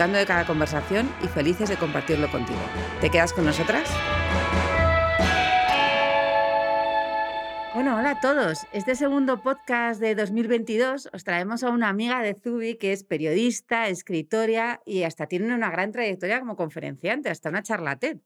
de cada conversación y felices de compartirlo contigo. ¿Te quedas con nosotras? Bueno, hola a todos. Este segundo podcast de 2022 os traemos a una amiga de Zubi que es periodista, escritora y hasta tiene una gran trayectoria como conferenciante, hasta una charlatán.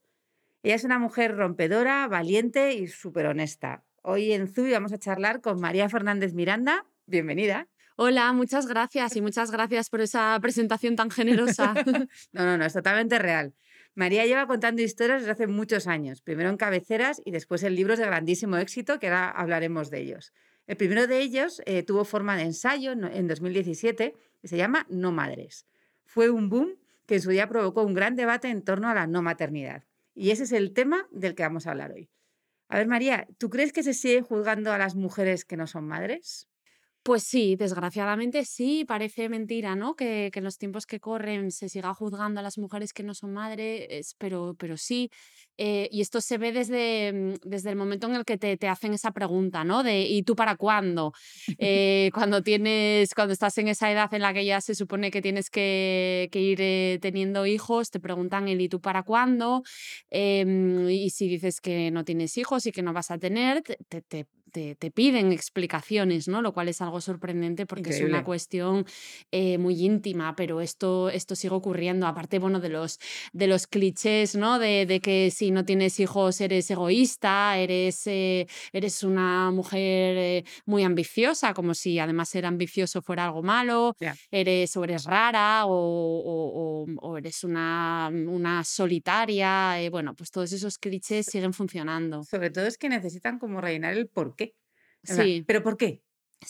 Ella es una mujer rompedora, valiente y súper honesta. Hoy en Zubi vamos a charlar con María Fernández Miranda. Bienvenida. Hola, muchas gracias y muchas gracias por esa presentación tan generosa. no, no, no, es totalmente real. María lleva contando historias desde hace muchos años, primero en cabeceras y después en libros de grandísimo éxito, que ahora hablaremos de ellos. El primero de ellos eh, tuvo forma de ensayo en 2017 y se llama No Madres. Fue un boom que en su día provocó un gran debate en torno a la no maternidad. Y ese es el tema del que vamos a hablar hoy. A ver, María, ¿tú crees que se sigue juzgando a las mujeres que no son madres? Pues sí, desgraciadamente sí, parece mentira, ¿no? Que, que en los tiempos que corren se siga juzgando a las mujeres que no son madres, pero, pero sí. Eh, y esto se ve desde, mm, desde el momento en el que te, te hacen esa pregunta, ¿no? De ¿y tú para cuándo? Eh, cuando tienes, cuando estás en esa edad en la que ya se supone que tienes que, que ir eh, teniendo hijos, te preguntan el ¿y tú para cuándo? Em, y si dices que no tienes hijos y que no vas a tener, te, te te, piden explicaciones, ¿no? Lo cual es algo sorprendente porque es una cuestión eh, muy íntima, pero esto, esto sigue ocurriendo. Aparte, bueno, de los, de los clichés, ¿no? De, de que si no tienes hijos eres egoísta, eres, eh, eres una mujer eh, muy ambiciosa, como si además ser ambicioso fuera algo malo, eres o eres rara o, o, eres una, una solitaria. bueno, pues todos esos clichés siguen funcionando. Sobre todo es que necesitan como rellenar el porqué Sí. ¿Pero por qué?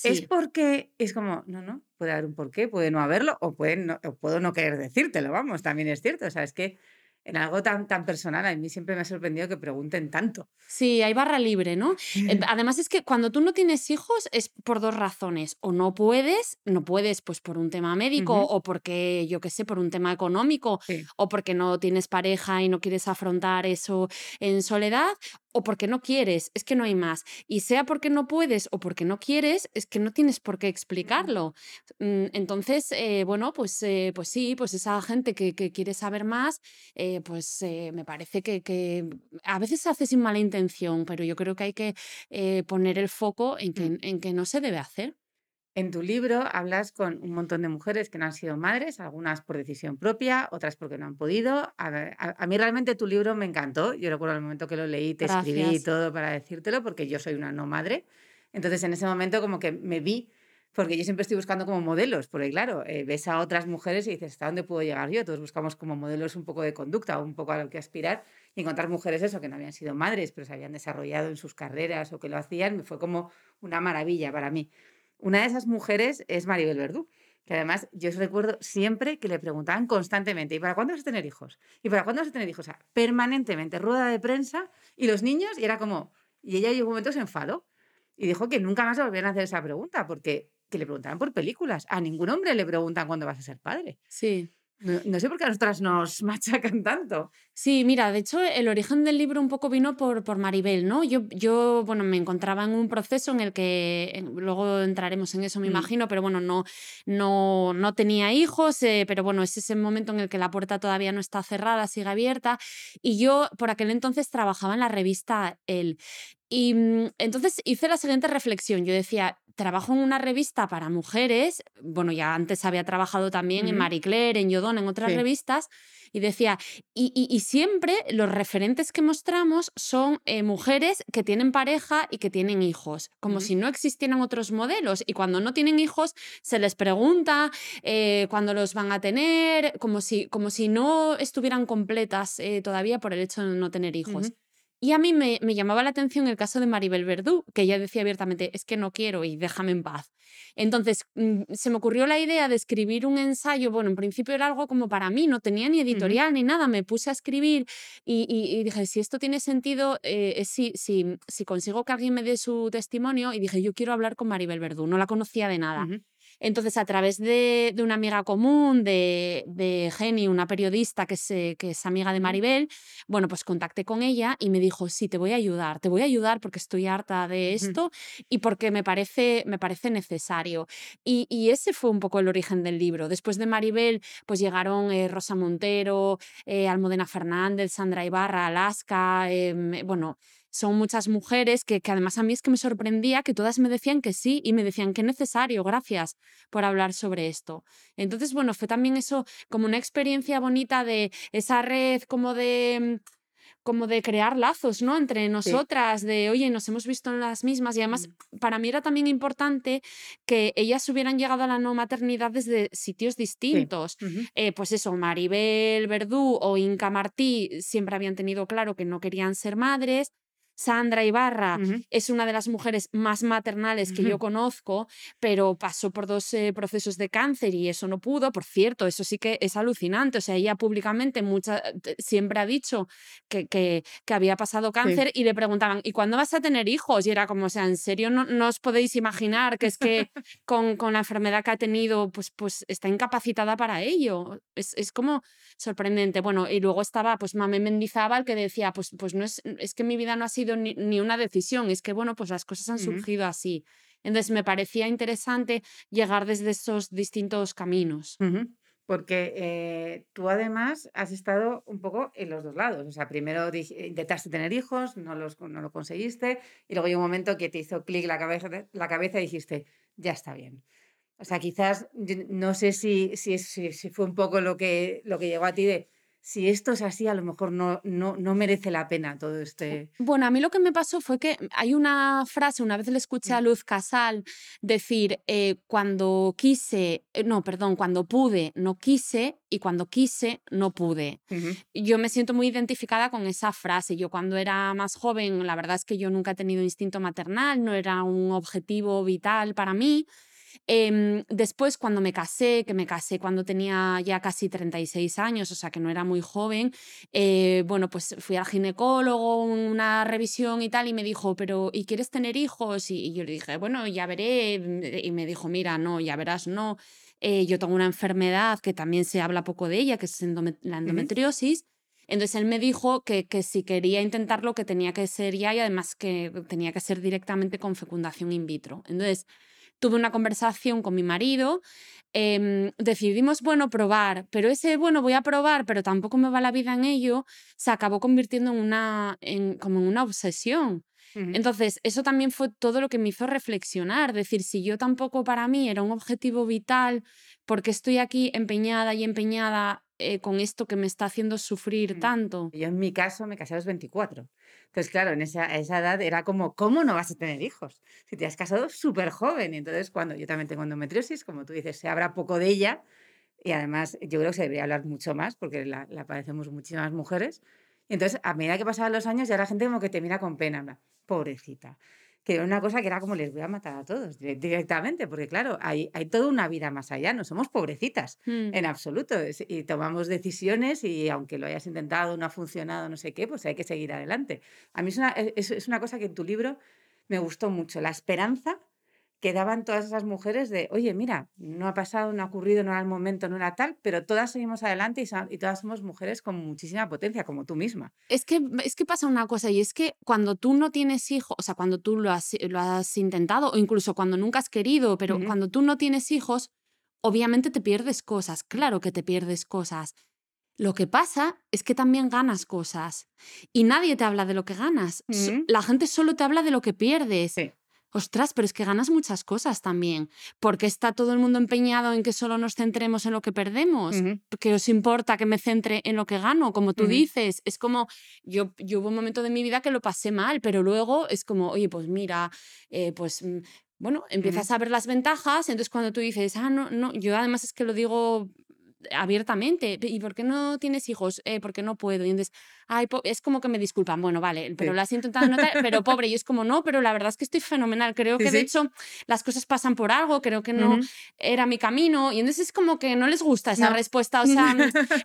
Es porque es como, no, no, puede haber un porqué, puede no haberlo, o, puede no, o puedo no querer decírtelo, vamos, también es cierto. O sea, es que en algo tan, tan personal, a mí siempre me ha sorprendido que pregunten tanto. Sí, hay barra libre, ¿no? Además es que cuando tú no tienes hijos es por dos razones. O no puedes, no puedes pues por un tema médico o porque, yo qué sé, por un tema económico o porque no tienes pareja y no quieres afrontar eso en soledad o porque no quieres, es que no hay más. Y sea porque no puedes o porque no quieres, es que no tienes por qué explicarlo. Mm, entonces, eh, bueno, pues, eh, pues sí, pues esa gente que, quiere saber más, eh, pues me parece que, a veces se hace sin mala intención, pero yo creo que hay que poner el foco en que, mm. en que no se debe hacer. En tu libro hablas con un montón de mujeres que no han sido madres, algunas por decisión propia, otras porque no han podido. A, mí realmente tu libro me encantó. Yo recuerdo el momento que lo leí, te escribí todo para decírtelo, porque yo soy una no madre. Entonces en ese momento como que me vi, porque yo siempre estoy buscando como modelos, porque claro, eh, ves a otras mujeres y dices, ¿hasta dónde puedo llegar yo? Todos buscamos como modelos un poco de conducta, un poco a lo que aspirar, y encontrar mujeres eso, que no habían sido madres, pero se habían desarrollado en sus carreras o que lo hacían, me fue como una maravilla para mí. Una de esas mujeres es Maribel Verdú, que además yo os recuerdo siempre que le preguntaban constantemente, ¿y para cuándo vas a tener hijos? ¿Y para cuándo vas a tener hijos? O sea, permanentemente, rueda de prensa y los niños, y era como, y ella llegó un momento se enfadó y dijo que nunca más volvían a hacer esa pregunta, porque que le preguntaban por películas. A ningún hombre le preguntan cuándo vas a ser padre. Sí. No, sé por qué a nosotras nos machacan tanto. Sí, mira, de hecho, el origen del libro un poco vino por, por Maribel, ¿no? Yo, yo, bueno, me encontraba en un proceso en el que, luego entraremos en eso, me mm. imagino, pero bueno, no, no, no tenía hijos, eh, pero bueno, es ese momento en el que la puerta todavía no está cerrada, sigue abierta. Y yo, por aquel entonces, trabajaba en la revista El. Y mm, entonces hice la siguiente reflexión. Yo decía, trabajo en una revista para mujeres, bueno, ya antes había trabajado también en Marie Claire, en Yodon, en otras revistas, y decía, y, siempre los referentes que mostramos son eh, mujeres que tienen pareja y que tienen hijos, como si no existieran otros modelos, y cuando no tienen hijos se les pregunta eh, cuándo los van a tener, como si, como si no estuvieran completas eh, todavía por el hecho de no tener hijos. Y a mí me, llamaba la atención el caso de Maribel Verdú, que ella decía abiertamente, es que no quiero y déjame en paz. Entonces, mm, se me ocurrió la idea de escribir un ensayo. Bueno, en principio era algo como para mí, no tenía ni editorial ni nada. Me puse a escribir y, dije, si esto tiene sentido, eh, si, si, si consigo que alguien me dé su testimonio. Y dije, yo quiero hablar con Maribel Verdú, no la conocía de nada. Entonces, a través de, una amiga común, de, de Jenny, una periodista que es, que es amiga de Maribel, bueno, pues contacté con ella y me dijo, sí, te voy a ayudar, te voy a ayudar porque estoy harta de esto y porque me parece, me parece necesario. Y, ese fue un poco el origen del libro. Después de Maribel, pues llegaron eh, Rosa Montero, eh, Almudena Fernández, Sandra Ibarra, Alaska, em, bueno, son muchas mujeres que, que, además a mí es que me sorprendía que todas me decían que sí y me decían que necesario, gracias por hablar sobre esto. Entonces, bueno, fue también eso como una experiencia bonita de esa red como de como de crear lazos, ¿no? Entre nosotras, de, oye, nos hemos visto en las mismas. Y además, mm. para mí era también importante que ellas hubieran llegado a la no maternidad desde sitios distintos. Eh, pues eso, Maribel Verdú o Inca Martí siempre habían tenido claro que no querían ser madres. Sandra Ibarra es una de las mujeres más maternales que yo conozco, pero pasó por dos eh, procesos de cáncer y eso no pudo. Por cierto, eso sí que es alucinante. O sea, ella públicamente mucha, siempre ha dicho que, que, había pasado cáncer y le preguntaban, ¿y cuándo vas a tener hijos? Y era como, o sea, ¿en serio no, os podéis imaginar que es que con, con, la enfermedad que ha tenido, pues, pues está incapacitada para ello? Es, es como sorprendente. Bueno, y luego estaba pues Mame Mendizábal que decía, pues, pues no es, es que mi vida no ha sido ni, una decisión, es que, bueno, pues las cosas han surgido así. Entonces me parecía interesante llegar desde esos distintos caminos. Porque eh, tú además has estado un poco en los dos lados. O sea, primero intentaste tener hijos, no, los, no lo conseguiste, y luego hay un momento que te hizo clic la cabeza, la cabeza y dijiste, ya está bien. O sea, quizás no sé si, si, si, si fue un poco lo que, lo que llegó a ti de si esto es así, a lo mejor no, no, no, merece la pena todo este... Bueno, a mí lo que me pasó fue que hay una frase, una vez le escuché a mm. Luz Casal decir, eh, cuando quise, eh, no, perdón, cuando pude, no quise, y cuando quise, no pude. Yo me siento muy identificada con esa frase. Yo cuando era más joven, la verdad es que yo nunca he tenido instinto maternal, no era un objetivo vital para mí. Em, después, cuando me casé, que me casé cuando tenía ya casi 36 años, o sea que no era muy joven, eh, bueno, pues fui al ginecólogo, una revisión y tal, y me dijo, pero ¿y quieres tener hijos? Y, yo le dije, bueno, ya veré. Y me dijo, mira, no, ya verás, no. Eh, yo tengo una enfermedad que también se habla poco de ella, que es la endometriosis. Entonces él me dijo que, que, si quería intentarlo, que tenía que ser ya y además que tenía que ser directamente con fecundación in vitro. Entonces, tuve una conversación con mi marido, em, decidimos, bueno, probar, pero ese, bueno, voy a probar, pero tampoco me va la vida en ello, se acabó convirtiendo en una, en, como en una obsesión. Entonces, eso también fue todo lo que me hizo reflexionar, decir, si yo tampoco para mí era un objetivo vital, porque estoy aquí empeñada y empeñada eh, con esto que me está haciendo sufrir mm. tanto. Yo en mi caso me casé a los 24. Entonces, claro, en esa, esa edad era como, ¿cómo no vas a tener hijos? Si te has casado súper joven. Y entonces, cuando yo también tengo endometriosis, como tú dices, se habla poco de ella. Y además, yo creo que se debería hablar mucho más, porque la, la padecemos muchísimas mujeres. Entonces, a medida que pasaban los años, ya la gente como que te mira con pena. Pobrecita que era una cosa que era como les voy a matar a todos directamente, porque claro, hay, hay toda una vida más allá, no somos pobrecitas mm. en absoluto, y tomamos decisiones y aunque lo hayas intentado, no ha funcionado, no sé qué, pues hay que seguir adelante. A mí es una, es, es una cosa que en tu libro me gustó mucho, la esperanza que daban todas esas mujeres de, oye, mira, no ha pasado, no ha ocurrido, no era el momento, no era tal, pero todas seguimos adelante y, todas somos mujeres con muchísima potencia, como tú misma. Es que, es que pasa una cosa y es que cuando tú no tienes hijos, o sea, cuando tú lo has, lo has intentado o incluso cuando nunca has querido, pero cuando tú no tienes hijos, obviamente te pierdes cosas, claro que te pierdes cosas. Lo que pasa es que también ganas cosas y nadie te habla de lo que ganas. La gente solo te habla de lo que pierdes. Sí ostras, pero es que ganas muchas cosas también, porque está todo el mundo empeñado en que solo nos centremos en lo que perdemos, que os importa que me centre en lo que gano, como tú dices, es como, yo, yo hubo un momento de mi vida que lo pasé mal, pero luego es como, oye, pues mira, eh, pues mm, bueno, empiezas a ver las ventajas, entonces cuando tú dices, ah, no, no, yo además es que lo digo abiertamente. ¿Y por qué no tienes hijos? Eh, porque no puedo. Y entonces, ay, es como que me disculpan. Bueno, vale, pero lo has intentado notar, pero pobre. Y es como, no, pero la verdad es que estoy fenomenal. Creo que de hecho las cosas pasan por algo. Creo que no era mi camino. Y entonces es como que no les gusta esa respuesta. O sea,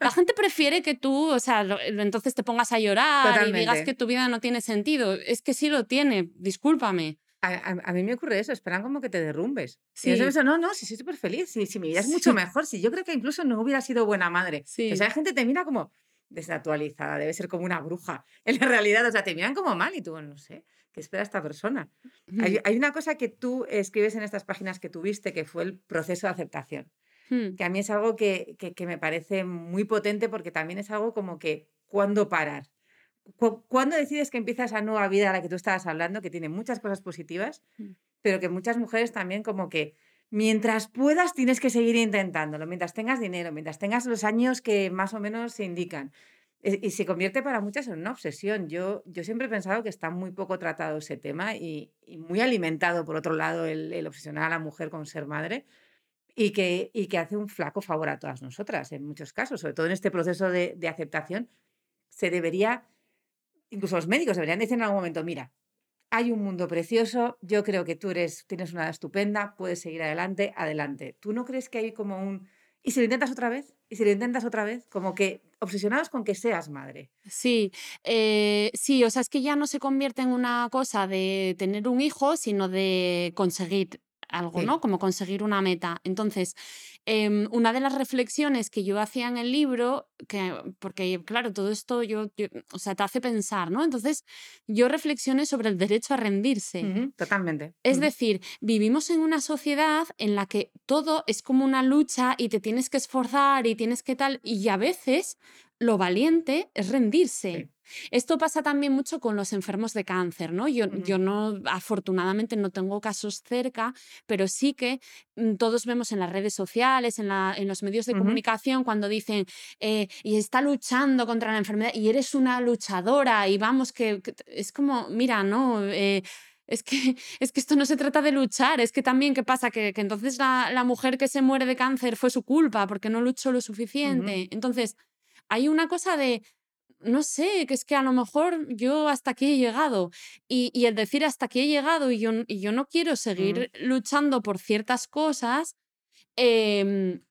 la gente prefiere que tú, o sea, entonces te pongas a llorar y digas que tu vida no tiene sentido. Es que sí lo tiene, discúlpame. A, mí me ocurre eso, esperan como que te derrumbes. Sí. eso, no, no, si soy súper feliz, si, si mi vida es mucho mejor, si yo creo que incluso no hubiera sido buena madre. O sea, la gente te mira como desactualizada, debe ser como una bruja. En la realidad, o sea, te miran como mal y tú, no sé, ¿qué espera esta persona? hay, hay, una cosa que tú escribes en estas páginas que tuviste, que fue el proceso de aceptación, hmm. que a mí es algo que, que, que me parece muy potente porque también es algo como que, ¿cuándo parar? ¿Cuándo decides que empieza esa nueva vida a la que tú estabas hablando, que tiene muchas cosas positivas, mm. pero que muchas mujeres también como que mientras puedas tienes que seguir intentándolo, mientras tengas dinero, mientras tengas los años que más o menos se indican? Y se convierte para muchas en una obsesión. Yo, yo siempre he pensado que está muy poco tratado ese tema y, muy alimentado, por otro lado, el, obsesionar a la mujer con ser madre y que, y que hace un flaco favor a todas nosotras en muchos casos, sobre todo en este proceso de, de aceptación. Se debería incluso los médicos deberían decir en algún momento, mira, hay un mundo precioso, yo creo que tú eres, tienes una edad estupenda, puedes seguir adelante, adelante. ¿Tú no crees que hay como un... ¿Y si lo intentas otra vez? ¿Y si lo intentas otra vez? Como que obsesionados con que seas madre. Sí, eh, sí, o sea, es que ya no se convierte en una cosa de tener un hijo, sino de conseguir algo, ¿no? Como conseguir una meta. Entonces, em, una de las reflexiones que yo hacía en el libro, que, porque claro, todo esto yo, o sea, te hace pensar, ¿no? Entonces, yo reflexioné sobre el derecho a rendirse. totalmente. Es decir, vivimos en una sociedad en la que todo es como una lucha y te tienes que esforzar y tienes que tal, y a veces lo valiente es rendirse. Esto pasa también mucho con los enfermos de cáncer, ¿no? Yo, yo no, afortunadamente no tengo casos cerca, pero sí que mm, todos vemos en las redes sociales, en, la, en los medios de comunicación, cuando dicen, eh, y está luchando contra la enfermedad, y eres una luchadora, y vamos, que, es como, mira, ¿no? Eh, es que, es que esto no se trata de luchar, es que también, ¿qué pasa? Que, que entonces la, la, mujer que se muere de cáncer fue su culpa porque no luchó lo suficiente. Entonces, hay una cosa de, no sé, que es que a lo mejor yo hasta aquí he llegado y, y el decir hasta aquí he llegado y yo, y yo no quiero seguir luchando por ciertas cosas, em,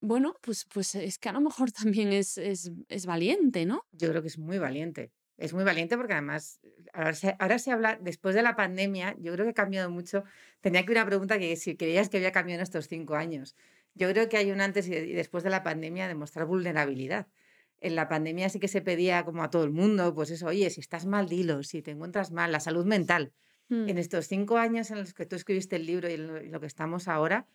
bueno, pues, pues es que a lo mejor también es, es, es, valiente, ¿no? Yo creo que es muy valiente. Es muy valiente porque además ahora se, ahora se habla, después de la pandemia, yo creo que ha cambiado mucho. Tenía que una pregunta que si creías que había cambiado en estos cinco años. Yo creo que hay un antes y después de la pandemia de mostrar vulnerabilidad en la pandemia sí que se pedía como a todo el mundo, pues eso, oye, si estás mal, dilo, si te encuentras mal, la salud mental. En mm. estos cinco años en los que tú escribiste el libro y en lo, que estamos ahora,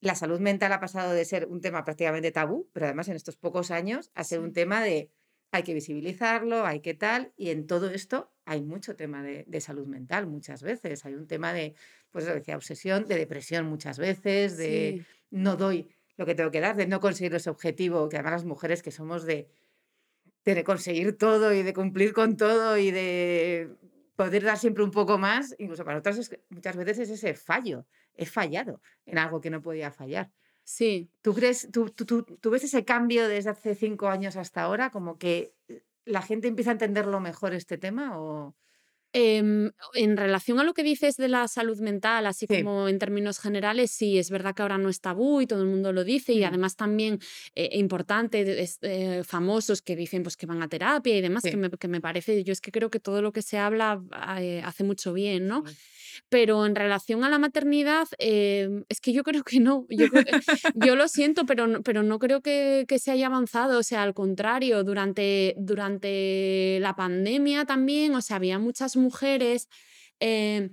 la salud mental ha pasado de ser un tema prácticamente tabú, pero además en estos pocos años a ser un tema de hay que visibilizarlo, hay que tal, y en todo esto hay mucho tema de, salud mental muchas veces, hay un tema de, pues lo decía, obsesión, de depresión muchas veces, de no doy lo que tengo que dar, de no conseguir ese objetivo, que además las mujeres que somos de de conseguir todo y de cumplir con todo y de poder dar siempre un poco más, incluso para otras muchas veces es ese fallo, he fallado en algo que no podía fallar. Sí. ¿Tú crees, tú, tú, tú, ves ese cambio desde hace cinco años hasta ahora, como que la gente empieza a entenderlo mejor este tema o...? Em, en relación a lo que dices de la salud mental, así como en términos generales, sí, es verdad que ahora no es tabú y todo el mundo lo dice, y además también eh, importante, eh, famosos que dicen pues, que van a terapia y demás, que, me, que, me, parece, yo es que creo que todo lo que se habla eh, hace mucho bien, ¿no? Pero en relación a la maternidad, em, es que yo creo que no. Yo, lo siento, pero pero no creo que, que, se haya avanzado. O sea, al contrario, durante, durante la pandemia también, o sea, había muchas mujeres. Eh,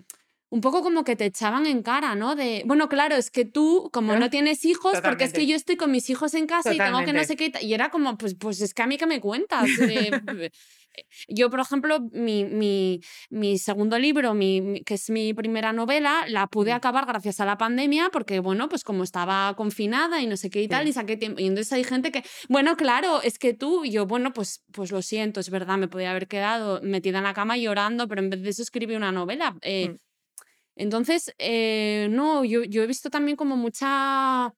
un poco como que te echaban en cara, ¿no? De, bueno, claro, es que tú, como no tienes hijos, porque es que yo estoy con mis hijos en casa y tengo que no sé qué, y era como, pues, pues es que a mí que me cuentas. Eh, yo, por ejemplo, mi, mi, mi segundo libro, mi, que es mi primera novela, la pude acabar gracias a la pandemia, porque, bueno, pues como estaba confinada y no sé qué y tal, y saqué tiempo. Y entonces hay gente que, bueno, claro, es que tú, y yo, bueno, pues, pues lo siento, es verdad, me podía haber quedado metida en la cama llorando, pero en vez de eso escribí una novela. Eh, mm. Entonces, eh, no, yo, yo he visto también como mucha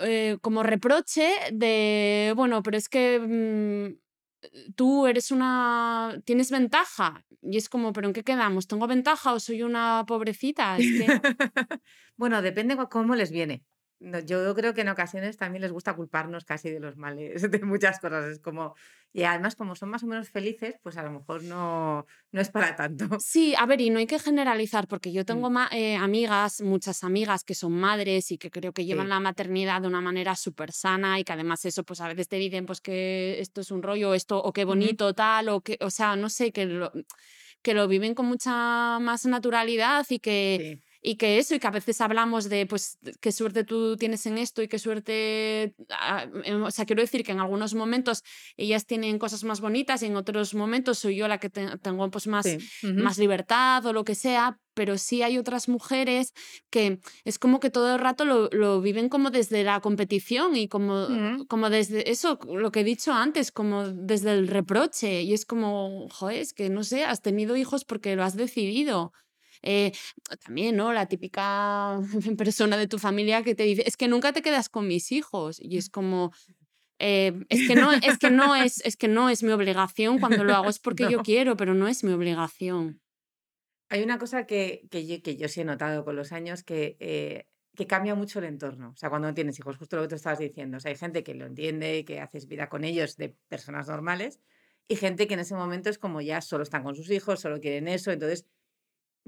eh, como reproche de, bueno, pero es que mm, tú eres una, tienes ventaja. Y es como, pero ¿en qué quedamos? ¿Tengo ventaja o soy una pobrecita? Bueno, depende cómo les viene yo creo que en ocasiones también les gusta culparnos casi de los males, de muchas cosas. Es como, y además como son más o menos felices, pues a lo mejor no, no es para tanto. Sí, a ver, y no hay que generalizar, porque yo tengo mm. eh, amigas, muchas amigas que son madres y que creo que llevan la maternidad de una manera súper sana y que además eso, pues a veces te dicen pues que esto es un rollo, esto, o qué bonito, tal, o que, o sea, no sé, que lo, que lo viven con mucha más naturalidad y que y que eso, y que a veces hablamos de, pues, qué suerte tú tienes en esto y qué suerte, ah, em, o sea, quiero decir que en algunos momentos ellas tienen cosas más bonitas y en otros momentos soy yo la que tengo pues más, más libertad o lo que sea, pero sí hay otras mujeres que es como que todo el rato lo, lo viven como desde la competición y como, como desde eso, lo que he dicho antes, como desde el reproche. Y es como, joder, es que no sé, has tenido hijos porque lo has decidido. Eh, también, ¿no? La típica persona de tu familia que te dice, es que nunca te quedas con mis hijos. Y es como, eh, es que no, es que no es, es que no es mi obligación. Cuando lo hago es porque yo quiero, pero no es mi obligación. Hay una cosa que, que, yo, que yo sí he notado con los años que, eh, que cambia mucho el entorno. O sea, cuando no tienes hijos, justo lo que tú estabas diciendo. O sea, hay gente que lo entiende, que haces vida con ellos de personas normales, y gente que en ese momento es como ya solo están con sus hijos, solo quieren eso. Entonces,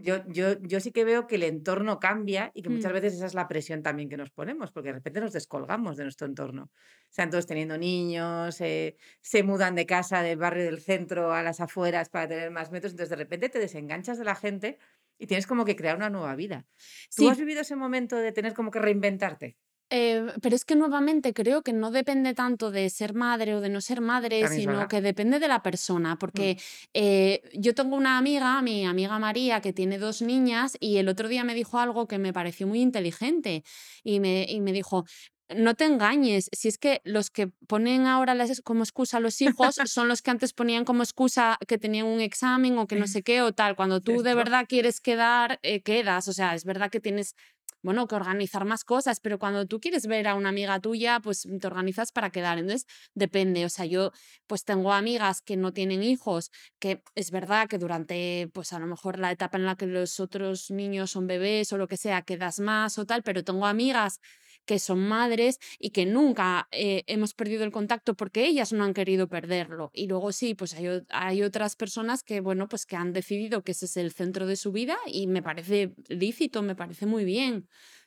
yo, yo, yo sí que veo que el entorno cambia y que muchas mm. veces esa es la presión también que nos ponemos, porque de repente nos descolgamos de nuestro entorno. Sean todos teniendo niños, eh, se mudan de casa del barrio del centro a las afueras para tener más metros, entonces de repente te desenganchas de la gente y tienes como que crear una nueva vida. ¿Tú has vivido ese momento de tener como que reinventarte? Eh, pero es que nuevamente creo que no depende tanto de ser madre o de no ser madre, sino que depende de la persona. Mm. Porque eh, yo tengo una amiga, mi amiga María, que tiene dos niñas, y el otro día me dijo algo que me pareció muy inteligente. Y me, y me dijo, no te engañes, si es que los que ponen ahora como excusa a los hijos son los que antes ponían como excusa que tenían un examen o que no sé qué o tal. Cuando tú de verdad quieres quedar, eh, quedas. O sea, es verdad que tienes bueno, que organizar más cosas, pero cuando tú quieres ver a una amiga tuya, pues te organizas para quedar. Entonces, depende. O sea, yo pues tengo amigas que no tienen hijos, que es verdad que durante, pues a lo mejor la etapa en la que los otros niños son bebés o lo que sea, quedas más o tal, pero tengo amigas que son madres y que nunca eh, hemos perdido el contacto porque ellas no han querido perderlo. Y luego sí, pues hay, hay, otras personas que, bueno, pues que han decidido que ese es el centro de su vida y me parece lícito, me parece muy bien.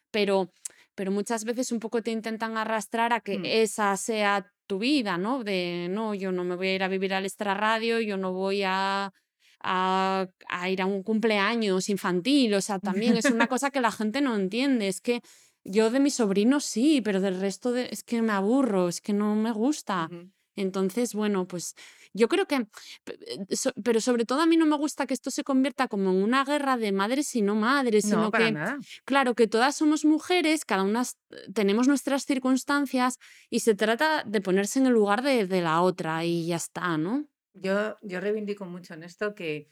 Pero, pero muchas veces un poco te intentan arrastrar a que mm. esa sea tu vida, ¿no? De, no, yo no me voy a ir a vivir al extrarradio, yo no voy a... A, a, ir a un cumpleaños infantil, o sea, también es una cosa que la gente no entiende, es que yo de mis sobrinos sí, pero del resto de, es que me aburro, es que no me gusta. Entonces, bueno, pues yo creo que, eh, pero sobre todo a mí no me gusta que esto se convierta como en una guerra de madres y no madres, sino que, claro, que todas somos mujeres, cada una tenemos nuestras circunstancias y se trata de ponerse en el lugar de, de la otra y ya está, ¿no? Yo, yo reivindico mucho en esto que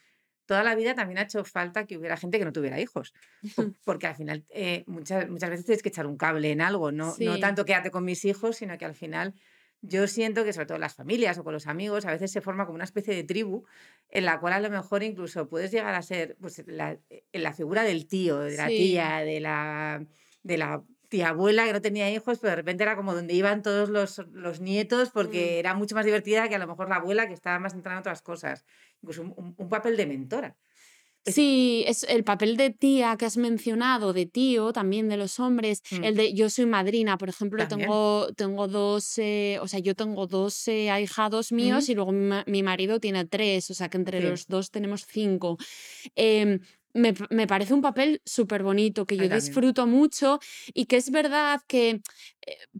toda la vida también ha hecho falta que hubiera gente que no tuviera hijos, porque al final eh, muchas, muchas veces tienes que echar un cable en algo, no, no tanto quédate con mis hijos, sino que al final yo siento que sobre todo en las familias o con los amigos a veces se forma como una especie de tribu en la cual a lo mejor incluso puedes llegar a ser pues, la, la figura del tío, de la tía, de la, de la tía abuela que no tenía hijos, pero de repente era como donde iban todos los, los nietos porque mm. era mucho más divertida que a lo mejor la abuela que estaba más centrada en otras cosas incluso un, papel de mentora. Sí, es el papel de tía que has mencionado, de tío también de los hombres, mm. el de yo soy madrina, por ejemplo, tengo, tengo dos, eh, o sea, yo tengo dos eh, ahijados míos y luego mi, marido tiene tres, o sea que entre los dos tenemos cinco. Em, me, parece un papel súper bonito, que yo disfruto mucho y que es verdad que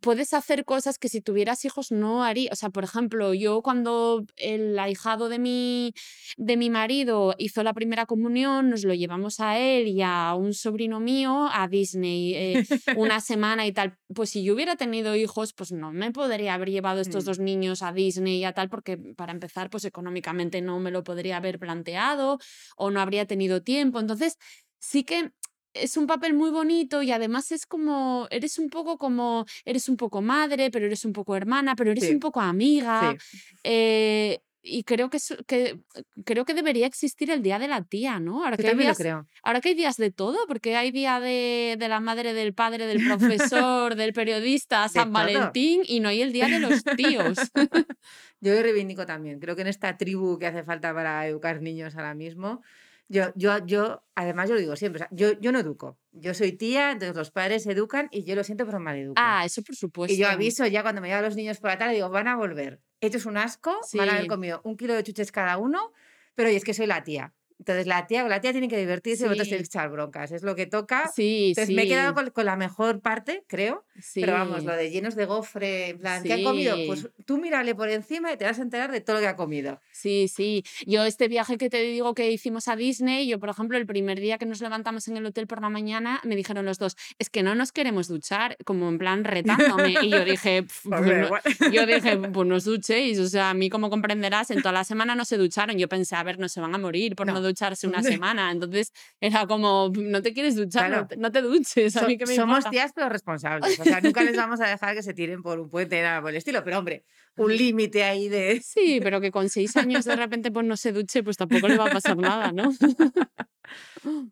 puedes hacer cosas que si tuvieras hijos no haría. O sea, por ejemplo, yo cuando el ahijado de mi, de mi marido hizo la primera comunión, nos lo llevamos a él y a un sobrino mío a Disney eh, una semana y tal. Pues si yo hubiera tenido hijos, pues no me podría haber llevado estos mm. dos niños a Disney y a tal, porque para empezar, pues económicamente no me lo podría haber planteado o no habría tenido tiempo. Entonces, sí que es un papel muy bonito y además es como, eres un poco como, eres un poco madre, pero eres un poco hermana, pero eres un poco amiga. Eh, y creo que, que, creo que debería existir el día de la tía, ¿no? Ahora que hay días, creo. Ahora que hay días de todo, porque hay día de, de la madre, del padre, del profesor, del periodista, San Valentín, y no hay el día de los tíos. Yo reivindico también. Creo que en esta tribu que hace falta para educar niños ahora mismo, yo, yo, yo, además yo lo digo siempre, yo, yo no educo. Yo soy tía, entonces los padres educan y yo lo siento, pero mal educo. Ah, eso por supuesto. Y yo aviso ya cuando me llevan los niños por la tarde, digo, van a volver. Esto es un asco, van a haber comido un kilo de chuches cada uno, pero oye, es que soy la tía. Entonces la tía, la tía tiene que divertirse y vosotros tenéis que echar broncas. Es lo que toca. Sí, Entonces me he quedado con, la mejor parte, creo. Pero vamos, lo de llenos de gofre, en plan, ¿qué han comido? Pues tú mírale por encima y te vas a enterar de todo lo que ha comido. Sí, sí. Yo este viaje que te digo que hicimos a Disney, yo por ejemplo el primer día que nos levantamos en el hotel por la mañana, me dijeron los dos, es que no nos queremos duchar, como en plan retándome. y yo dije, pues yo dije, pues no os duchéis. O sea, a mí como comprenderás, en toda la semana no se ducharon. Yo pensé, a ver, no se van a morir por no, no ducharse una semana. Entonces era como, no te quieres duchar, no, te, duches. A mí que me somos tías pero responsables. O sea, nunca les vamos a dejar que se tiren por un puente, nada por el estilo. Pero hombre, un límite ahí de... Sí, pero que con seis años de repente pues no se duche, pues tampoco le va a pasar nada, ¿no?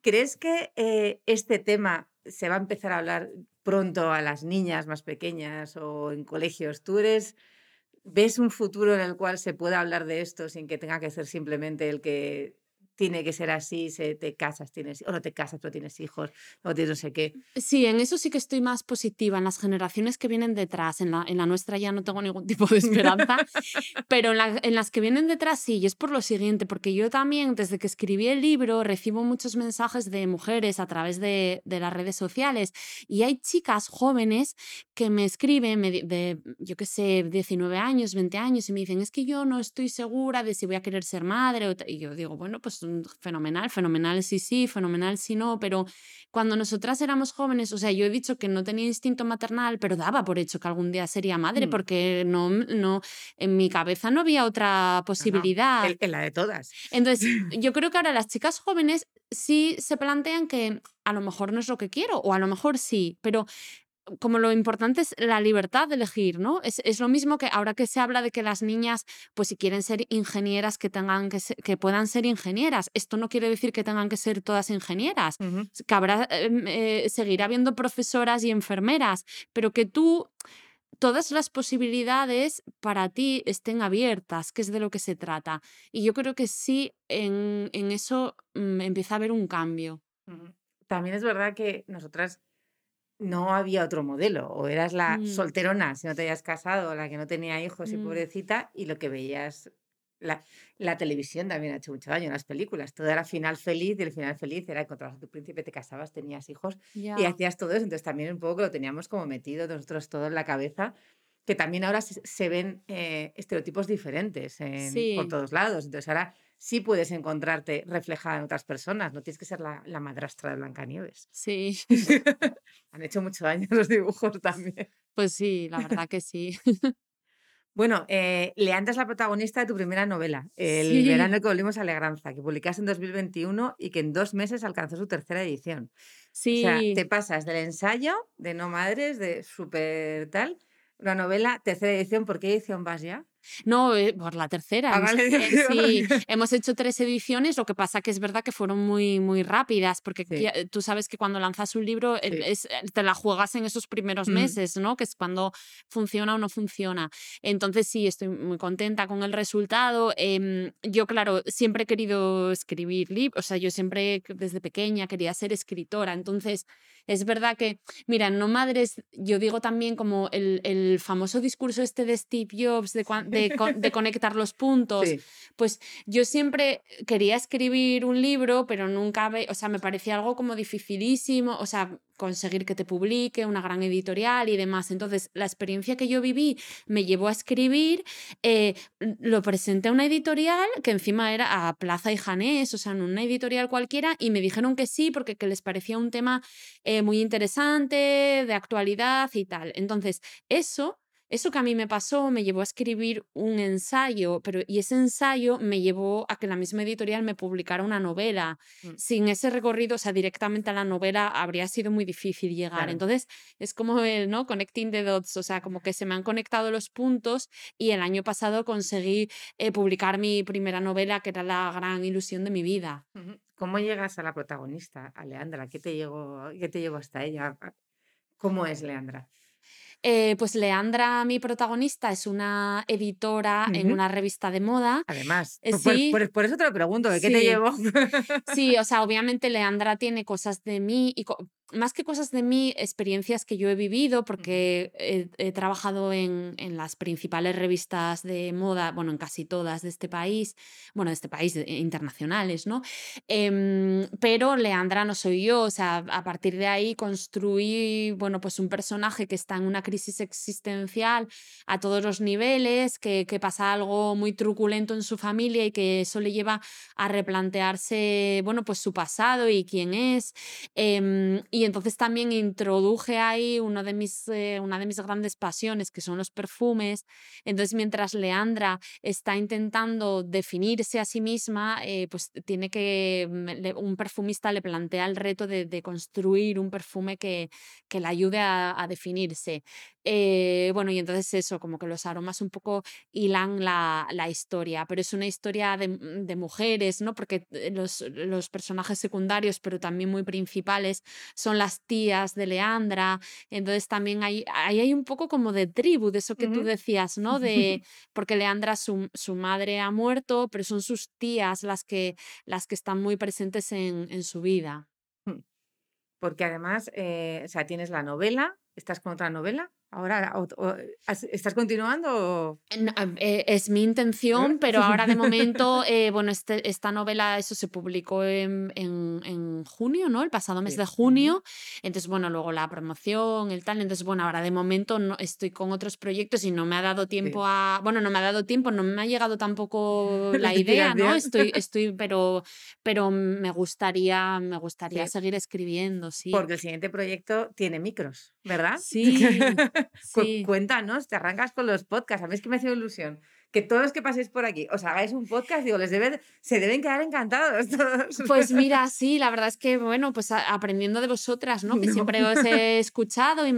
¿Crees que eh, este tema se va a empezar a hablar pronto a las niñas más pequeñas o en colegios? ¿Tú eres... ¿Ves un futuro en el cual se pueda hablar de esto sin que tenga que ser simplemente el que tiene que ser así, se, te casas, tienes, o no te casas, pero tienes hijos, o tienes no sé qué. Sí, en eso sí que estoy más positiva. En las generaciones que vienen detrás, en la, en la nuestra ya no tengo ningún tipo de esperanza, pero en, en, las que vienen detrás sí, y es por lo siguiente, porque yo también, desde que escribí el libro, recibo muchos mensajes de mujeres a través de, de las redes sociales, y hay chicas jóvenes que me escriben de, yo qué sé, 19 años, 20 años, y me dicen, es que yo no estoy segura de si voy a querer ser madre, y yo digo, bueno, pues fenomenal, fenomenal sí, sí, fenomenal sí, no, pero cuando nosotras éramos jóvenes, o sea, yo he dicho que no tenía instinto maternal, pero daba por hecho que algún día sería madre, mm. porque no, no, en mi cabeza no había otra posibilidad. en la de todas. Entonces, yo creo que ahora las chicas jóvenes sí se plantean que a lo mejor no es lo que quiero, o a lo mejor sí, pero como lo importante es la libertad de elegir, ¿no? Es, es, lo mismo que ahora que se habla de que las niñas, pues si quieren ser ingenieras, que tengan que, que puedan ser ingenieras. Esto no quiere decir que tengan que ser todas ingenieras, que habrá, em, eh, seguirá habiendo profesoras y enfermeras, pero que tú todas las posibilidades para ti estén abiertas, que es de lo que se trata. Y yo creo que sí, en, en eso mm, empieza a haber un cambio. También es verdad que nosotras no había otro modelo. O eras la mm. solterona si no te habías casado, la que no tenía hijos y mm. pobrecita, y lo que veías. La, la, televisión también ha hecho mucho daño, las películas. Todo era final feliz y el final feliz era encontrabas a tu príncipe, te casabas, tenías hijos y hacías todo eso. Entonces también un poco lo teníamos como metido nosotros todo en la cabeza, que también ahora se, ven eh, estereotipos diferentes por todos lados. Entonces ahora sí puedes encontrarte reflejada en otras personas, no tienes que ser la, la madrastra de Blancanieves. Sí. Han hecho mucho daño los dibujos también. Pues sí, la verdad que sí. Bueno, eh, Leandra es la protagonista de tu primera novela, El verano que volvimos a Alegranza, que publicaste en 2021 y que en dos meses alcanzó su tercera edición. Sí. O sea, te pasas del ensayo de No Madres, de súper tal, una novela, tercera edición, ¿por qué edición vas ya? No, eh, por la tercera. Ah, sí, hemos hecho tres ediciones, lo que pasa que es verdad que fueron muy, muy rápidas, porque eh, tú sabes que cuando lanzas un libro es, eh, te la juegas en esos primeros mm. meses, ¿no? Que es cuando funciona o no funciona. Entonces sí, estoy muy contenta con el resultado. Em, yo, claro, siempre he querido escribir libros, o sea, yo siempre desde pequeña quería ser escritora, entonces es verdad que, mira, no madres, yo digo también como el, el famoso discurso este de Steve Jobs de, de, conectar los puntos, pues yo siempre quería escribir un libro, pero nunca, o sea, me parecía algo como dificilísimo, o sea, conseguir que te publique, una gran editorial y demás. Entonces, la experiencia que yo viví me llevó a escribir, eh, lo presenté a una editorial que encima era a Plaza y Janés, o sea, en una editorial cualquiera, y me dijeron que sí, porque que les parecía un tema eh, muy interesante, de actualidad y tal. Entonces, eso eso que a mí me pasó me llevó a escribir un ensayo, pero y ese ensayo me llevó a que la misma editorial me publicara una novela. Mm. Sin ese recorrido, o sea, directamente a la novela habría sido muy difícil llegar. Entonces, es como el, ¿no? Connecting the dots, o sea, como que se me han conectado los puntos y el año pasado conseguí eh, publicar mi primera novela, que era la gran ilusión de mi vida. ¿Cómo llegas a la protagonista, a Leandra? ¿Qué te llevó, qué te llevó hasta ella? ¿Cómo es Leandra? Eh, pues Leandra, mi protagonista, es una editora en una revista de moda. Además, eh, por, eso te lo pregunto, ¿de qué te llevo? sí, o sea, obviamente Leandra tiene cosas de mí y más que cosas de mí, experiencias que yo he vivido, porque he, trabajado en, en, las principales revistas de moda, bueno, en casi todas de este país, bueno, de este país, internacionales, ¿no? Em, pero Leandra no soy yo, o sea, a partir de ahí construí, bueno, pues un personaje que está en una crisis existencial a todos los niveles, que, que pasa algo muy truculento en su familia y que eso le lleva a replantearse, bueno, pues su pasado y quién es. Em, y entonces también introduje ahí uno de mis, eh, una de mis grandes pasiones, que son los perfumes. Entonces, mientras Leandra está intentando definirse a sí misma, eh, pues tiene que, mm, un perfumista le plantea el reto de, construir un perfume que, que le ayude a definirse. Eh, bueno, y entonces eso, como que los aromas un poco hilan la, la historia, pero es una historia de, mm, de mujeres, ¿no? Porque los, los, personajes secundarios, pero también muy principales, son las tías de Leandra, entonces también hay, ahí hay un poco como de tribu, de eso que tú decías, ¿no? De, porque Leandra, su, su, madre ha muerto, pero son sus tías las que, las que están muy presentes en, en su vida. Mm. Porque además, eh, o sea, tienes la novela, ¿estás con otra novela? Ahora, ¿estás continuando? Eh, es mi intención, pero ahora de momento, eh, bueno, este, esta novela, eso se publicó en, en, junio, ¿no? El pasado mes de junio. Entonces, bueno, luego la promoción, el tal. Entonces, bueno, ahora de momento no, estoy con otros proyectos y no me ha dado tiempo a. Bueno, no me ha dado tiempo, no me ha llegado tampoco la idea, ¿no? Estoy, estoy, pero, pero me gustaría, me gustaría seguir escribiendo, sí. Porque el siguiente proyecto tiene micros, ¿verdad? Sí. Cuéntanos, te arrancas con los podcasts. A mí es que me hace ilusión que todos los que paséis por aquí os hagáis un podcast, digo, les se deben quedar encantados todos. Pues mira, sí, la verdad es que, bueno, pues aprendiendo de vosotras, ¿no? Que siempre os he escuchado y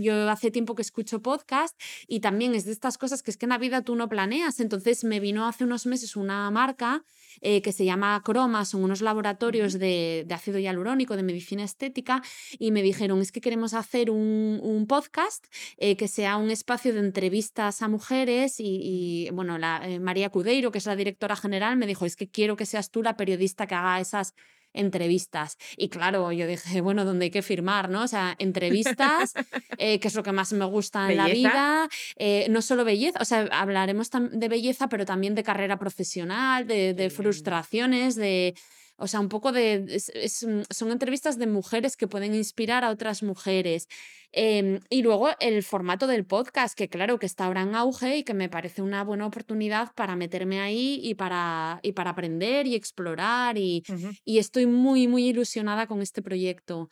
yo hace tiempo que escucho podcast y también es de estas cosas que es que en la vida tú no planeas. Entonces me vino hace unos meses una marca eh, que se llama Croma, son unos laboratorios de, ácido hialurónico, de medicina estética, y me dijeron, es que queremos hacer un, podcast eh, que sea un espacio de entrevistas a mujeres y, bueno, la, eh, María Cudeiro, que es la directora general, me dijo, es que quiero que seas tú la periodista que haga esas entrevistas. Y claro, yo dije, bueno, ¿dónde hay que firmar, ¿no? O sea, entrevistas, eh, que es lo que más me gusta en la vida, eh, no solo belleza, o sea, hablaremos de belleza, pero también de carrera profesional, de frustraciones, de o sea, un poco de... Mm, son entrevistas de mujeres que pueden inspirar a otras mujeres. Em, y luego el formato del podcast, que claro que está ahora en auge y que me parece una buena oportunidad para meterme ahí y para, y para aprender y explorar. Y, y estoy muy, muy ilusionada con este proyecto.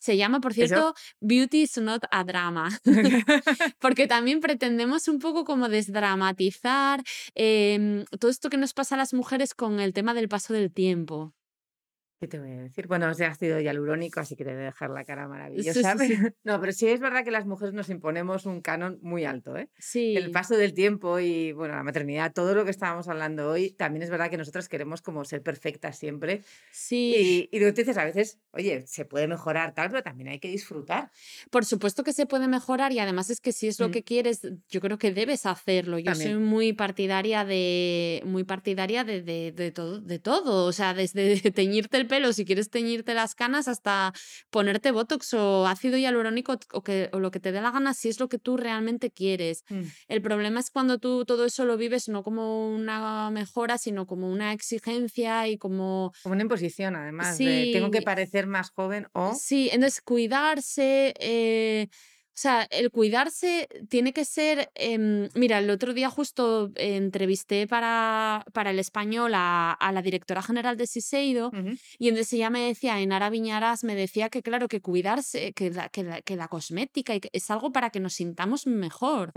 se, llama, por cierto, Beauty is not a drama, porque también pretendemos un poco como desdramatizar em, todo esto que nos pasa a las mujeres con el tema del paso del tiempo. ¿Qué te voy a decir? Bueno, has sido hialurónico, así que te voy a dejar la cara maravillosa. No, pero sí es verdad que las mujeres nos imponemos un canon muy alto, ¿eh? Sí. El paso del tiempo y, bueno, la maternidad, todo lo que estábamos hablando hoy, también es verdad que nosotras queremos como ser perfectas siempre. Sí. Y, y tú dices a veces, oye, se puede mejorar tal, pero también hay que disfrutar. Por supuesto que se puede mejorar y además es que si es lo mm. que quieres, yo creo que debes hacerlo. Yo soy muy partidaria de, muy partidaria de, de, de, todo, de todo, o sea, desde teñirte el pelo, si quieres teñirte las canas, hasta ponerte botox o ácido hialurónico o, que, o lo que te dé la gana, si es lo que tú realmente quieres. Mm. El problema es cuando tú todo eso lo vives no como una mejora, sino como una exigencia y como... Como una imposición, además, de tengo que parecer más joven o... Sí, entonces cuidarse... Eh, o sea, el cuidarse tiene que ser. Em, mira, el otro día justo entrevisté para, para el español a, la directora general de Siseido y entonces ella me decía, Enara Viñaras, me decía que, claro, que cuidarse, que la, que la, que la cosmética es algo para que nos sintamos mejor.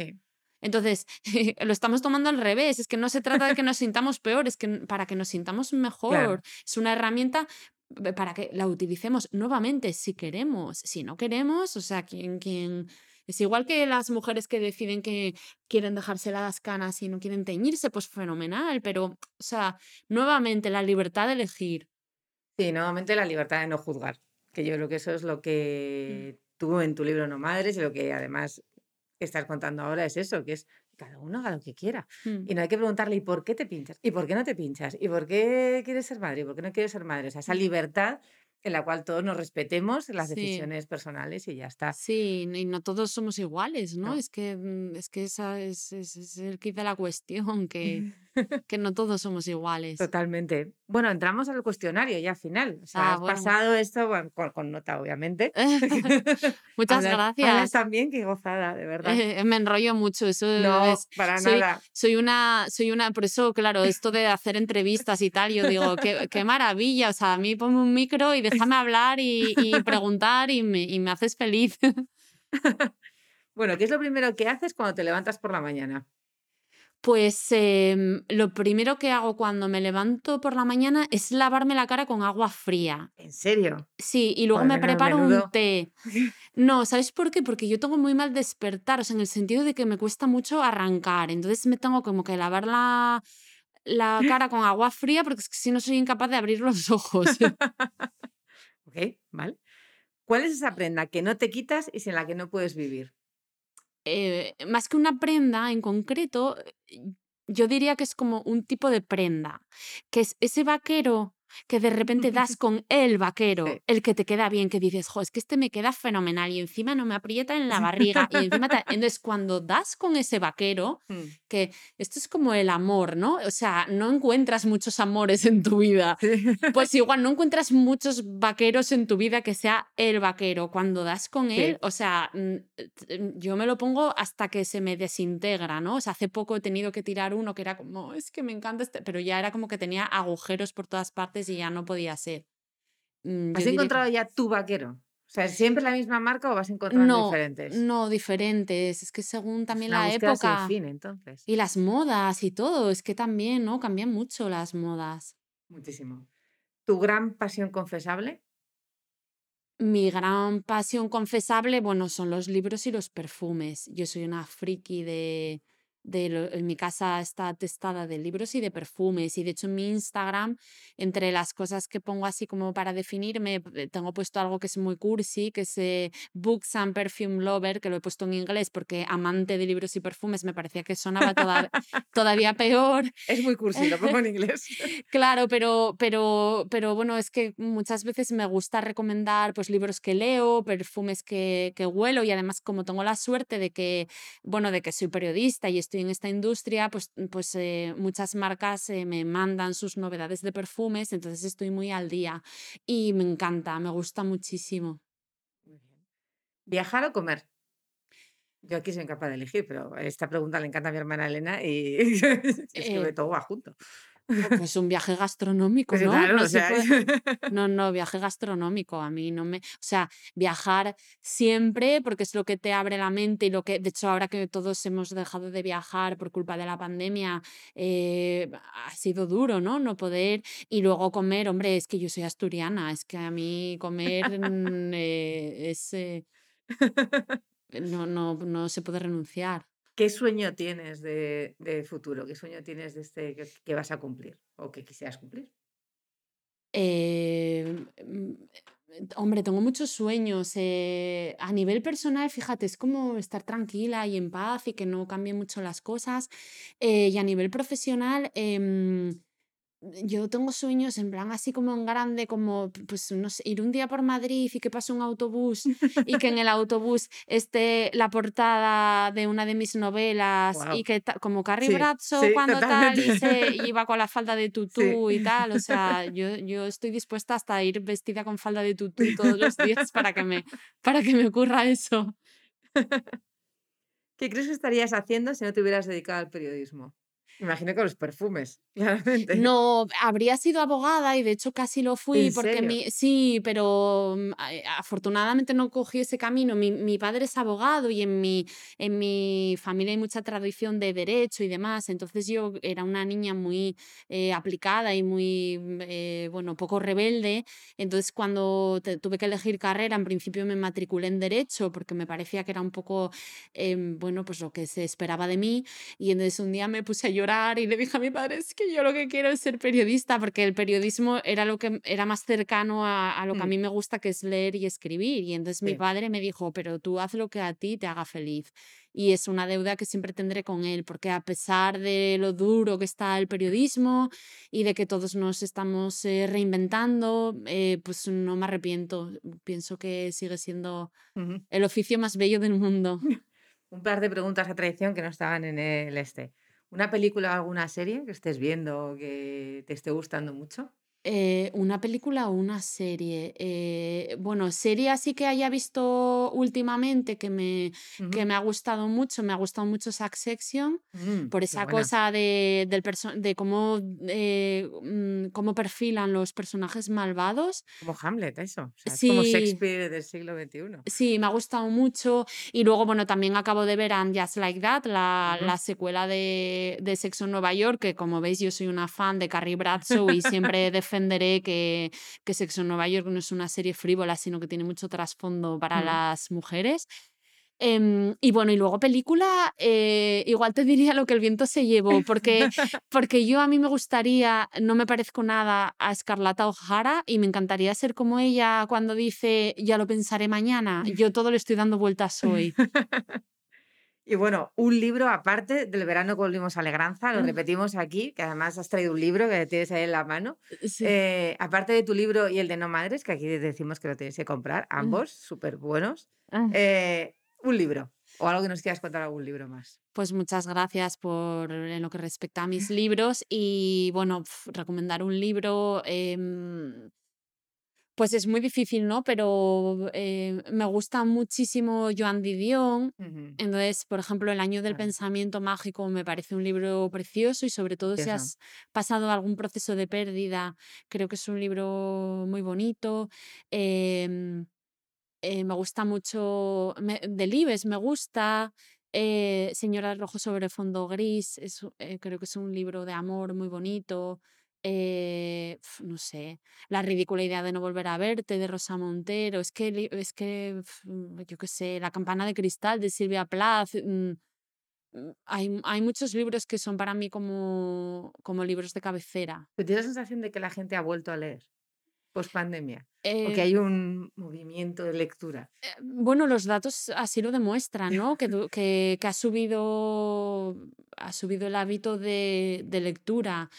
Entonces, lo estamos tomando al revés. Es que no se trata de que nos sintamos peor, es que para que nos sintamos mejor. Es una herramienta para que la utilicemos nuevamente si queremos. Si no queremos, o sea, quien, quien... Es igual que las mujeres que deciden que quieren dejarse las canas y no quieren teñirse, pues fenomenal, pero, o sea, nuevamente la libertad de elegir. Sí, nuevamente la libertad de no juzgar, que yo creo que eso es lo mm. que tú en tu libro No Madres y lo que además estás contando ahora es eso, que es cada uno haga lo que quiera. Mm. Y no hay que preguntarle, ¿y por qué te pinchas? ¿Y por qué no te pinchas? ¿Y por qué quieres ser madre? ¿Y por qué no quieres ser madre? O sea, esa mm. libertad en la cual todos nos respetemos las decisiones personales y ya está. Sí, y no todos somos iguales, ¿no? Es que mm, es que esa es, es, el kit de la cuestión, que, que no todos somos iguales. Totalmente. Bueno, entramos al cuestionario ya final. O sea, ah, has pasado esto con, nota, obviamente. Muchas gracias. también, qué gozada, de verdad. me enrollo mucho, eso no, para nada. Soy una, soy una, por eso, claro, esto de hacer entrevistas y tal, yo digo, qué, qué maravilla, o sea, a mí ponme un micro y déjame hablar y, preguntar y me, y me haces feliz. bueno, ¿qué es lo primero que haces cuando te levantas por la mañana? Pues em, lo primero que hago cuando me levanto por la mañana es lavarme la cara con agua fría. ¿En serio? Sí, y luego me preparo un té. No, ¿sabes por qué? Porque yo tengo muy mal despertar, o sea, en el sentido de que me cuesta mucho arrancar. Entonces me tengo como que lavar la, la cara con agua fría porque si no soy incapaz de abrir los ojos. ok, vale. ¿Cuál es esa prenda que no te quitas y sin la que no puedes vivir? Eh, más que una prenda en concreto, eh, yo diría que es como un tipo de prenda, que es ese vaquero que de repente das con el vaquero, el que te queda bien, que dices, jo, es que este me queda fenomenal y encima no me aprieta en la barriga. Y encima Entonces, cuando das con ese vaquero, mm. Que esto es como el amor, ¿no? O sea, no encuentras muchos amores en tu vida. Pues igual no encuentras muchos vaqueros en tu vida que sea el vaquero. Cuando das con él, o sea, yo me lo pongo hasta que se me desintegra, ¿no? O sea, hace poco he tenido que tirar uno que era como, es que me encanta este, pero ya era como que tenía agujeros por todas partes y ya no podía ser. Mm, ¿Has encontrado ya tu vaquero? O sea, ¿siempre la misma marca o vas encontrando no, diferentes? No, diferentes. Es que según también la época. entonces. Y las modas y todo. Es que también, ¿no? Cambian mucho las modas. Muchísimo. ¿Tu gran pasión confesable? Mi gran pasión confesable, bueno, son los libros y los perfumes. Yo soy una friki de, en mi casa está atestada de libros y de perfumes y de hecho en mi Instagram entre las cosas que pongo así como para definirme eh, tengo puesto algo que es muy cursi que es eh, Books and Perfume Lover que lo he puesto en inglés porque amante de libros y perfumes me parecía que sonaba todavía peor. Es muy cursi lo pongo en inglés. Claro pero pero pero bueno es que muchas veces me gusta recomendar pues libros que leo perfumes que, que huelo y además como tengo la suerte de que bueno de que soy periodista y estoy en esta industria, pues, mm, pues eh, muchas marcas eh, me mandan sus novedades de perfumes, entonces estoy muy al día y me encanta, me gusta muchísimo. ¿Viajar o comer? Yo aquí soy incapaz de elegir, pero esta pregunta le encanta a mi hermana Elena y es que eh, todo va junto. Pues un viaje gastronómico, pues ¿no? no, no, no, viaje gastronómico. A mí no me. O sea, viajar siempre, porque es lo que te abre la mente y lo que. De hecho, ahora que todos hemos dejado de viajar por culpa de la pandemia, eh, ha sido duro, ¿no? No poder. Y luego comer, hombre, es que yo soy asturiana, es que a mí comer mm, eh, es. Eh, no, no, no se puede renunciar. ¿Qué sueño tienes de, futuro? ¿Qué sueño tienes de este que, vas a cumplir o que quisieras cumplir? Eh, mm, hombre, tengo muchos sueños. Eh, a nivel personal, fíjate, es como estar tranquila y en paz y que no cambien mucho las cosas. Eh, y a nivel profesional, em, yo tengo sueños en plan así como en grande, como pues no sé, ir un día por Madrid y que pase un autobús y que en el autobús esté la portada de una de mis novelas y que como Carrie Bradshaw cuando tal y se iba con la falda de tutú y tal, o sea, yo, yo estoy dispuesta hasta a ir vestida con falda de tutú todos los días para que me para que me ocurra eso. ¿Qué crees que estarías haciendo si no te hubieras dedicado al periodismo? Imagino que los perfumes, claramente. No, habría sido abogada y de hecho casi lo fui ¿En porque serio? mi, sí, pero mm, a- eh, afortunadamente no cogí ese camino. Mi, mi padre es abogado y en mi, en mi familia hay mucha tradición de derecho y demás. Entonces yo era una niña muy eh, aplicada y muy, mm, eh, bueno, poco rebelde. Entonces cuando te- tuve que elegir carrera, en principio me matriculé en derecho porque me parecía que era un poco, em, bueno, pues lo que se esperaba de mí. Y entonces un día me puse a llorar y le dije a mi padre, es que yo lo que quiero es ser periodista, porque el periodismo era lo que era más cercano a, a lo que a Mm, mí me gusta, que es leer y escribir. Y entonces mi sí. padre me dijo, pero tú haz lo que a ti te haga feliz. Y es una deuda que siempre tendré con él, porque a pesar de lo duro que está el periodismo y de que todos nos estamos eh, reinventando, eh, pues no me arrepiento. Pienso que sigue siendo Ujú. el oficio más bello del mundo. Un par de preguntas a traición que no estaban en el este. ¿Una película o alguna serie que estés viendo que te esté gustando mucho? Eh, ¿una película o una serie? Eh, bueno, serie así que haya visto últimamente que me, que Ujú. me ha gustado mucho, me ha gustado mucho Succession Mm, por esa cosa de, del de cómo, eh, mm, cómo perfilan los personajes malvados. Como Hamlet, eso. O sea, es como Sí, Shakespeare del siglo XXI. Sí, me ha gustado mucho. Y luego, bueno, también acabo de ver And Just Like That, la, Ujú. la secuela de, de Sexo en Nueva York, que como veis yo soy una fan de Carrie Bradshaw y siempre defenderé que, que Sexo en Nueva York no es una serie frívola, sino que tiene mucho trasfondo para Mm. las mujeres. Em, y bueno, y luego película, eh, igual te diría lo que el viento se llevó, porque, porque yo a mí me gustaría, no me parezco nada a Escarlata O'Hara y me encantaría ser como ella cuando dice, ya lo pensaré mañana, yo todo le estoy dando vueltas hoy. Y bueno, un libro aparte del verano que volvimos a Alegranza, lo Ah, repetimos aquí, que además has traído un libro que tienes ahí en la mano. Sí. Eh, aparte de tu libro y el de No Madres, que aquí decimos que lo tienes que comprar, Ah, ambos, súper buenos. ah. Eh, un libro o algo que nos quieras contar, algún libro más. Pues muchas gracias por en lo que respecta a mis libros y bueno, recomendar un libro. em, Pues es muy difícil, ¿no? Pero eh, me gusta muchísimo Joan Didion. Entonces, por ejemplo, El año del pensamiento mágico me parece un libro precioso y sobre todo si has pasado algún proceso de pérdida, creo que es un libro muy bonito. Em, eh, me gusta mucho me- Delibes, me gusta. eh, Señora Rojo sobre fondo gris, es, creo que es un libro de amor muy bonito. Eh, no sé, La ridícula idea de no volver a verte de Rosa Montero. Es que, es que mm, yo qué sé, La campana de cristal de Silvia Plath. mm, mm, Hay, hay muchos libros que son para mí como, como libros de cabecera. ¿Pero tienes la sensación de que la gente ha vuelto a leer post pandemia? ¿O que Eh, hay un movimiento de lectura? Eh, Bueno, los datos así lo demuestran, ¿no? Que, que, que ha subido, ha subido el hábito de, de lectura.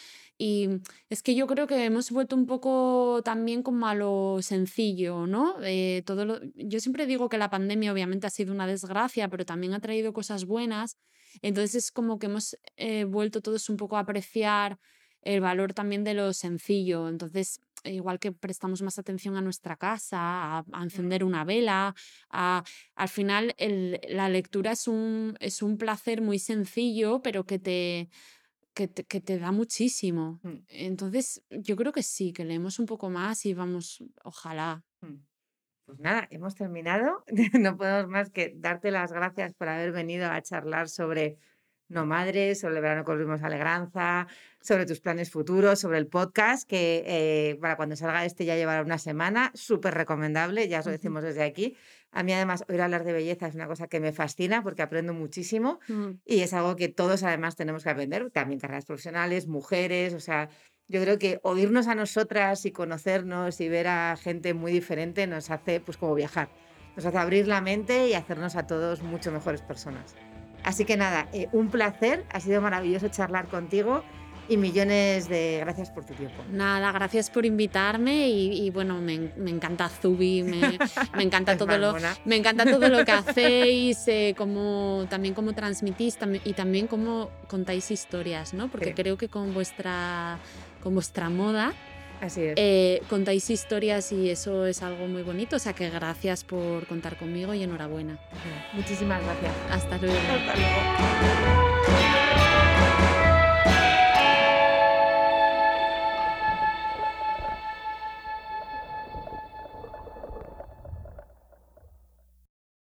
Y es que yo creo que hemos vuelto un poco también como a lo sencillo, ¿no? Eh, todo lo- yo siempre digo que la pandemia obviamente ha sido una desgracia, pero también ha traído cosas buenas. Entonces es como que hemos eh, vuelto todos un poco a apreciar el valor también de lo sencillo. Entonces, igual que prestamos más atención a nuestra casa, a, a encender una vela, a, al final el- la lectura es un, es un placer muy sencillo, pero que te, que te, que te da muchísimo. Mm, Entonces, yo creo que sí, que leemos un poco más y vamos, ojalá. mm. Pues nada, hemos terminado. No podemos más que darte las gracias por haber venido a charlar sobre No Madres, sobre el verano a Alegranza, sobre tus planes futuros, sobre el podcast, que eh, para cuando salga este ya llevará una semana, súper recomendable, ya os lo decimos desde aquí. A mí además oír hablar de belleza es una cosa que me fascina porque aprendo muchísimo Mm. y es algo que todos además tenemos que aprender, también carreras profesionales, mujeres, o sea, yo creo que oírnos a nosotras y conocernos y ver a gente muy diferente nos hace pues como viajar, nos hace abrir la mente y hacernos a todos mucho mejores personas. Así que nada, eh, un placer, ha sido maravilloso charlar contigo y millones de gracias por tu tiempo. Nada, gracias por invitarme y, y bueno, me, en- me encanta Zubi, me, me encanta todo lo, me encanta todo lo que hacéis, eh, cómo, también cómo transmitís tambi- y también cómo contáis historias, ¿no? Porque Sí. creo que con vuestra, con vuestra moda Así es. Eh, contáis historias y eso es algo muy bonito, o sea que gracias por contar conmigo y enhorabuena. Muchísimas gracias. Hasta luego. Hasta luego.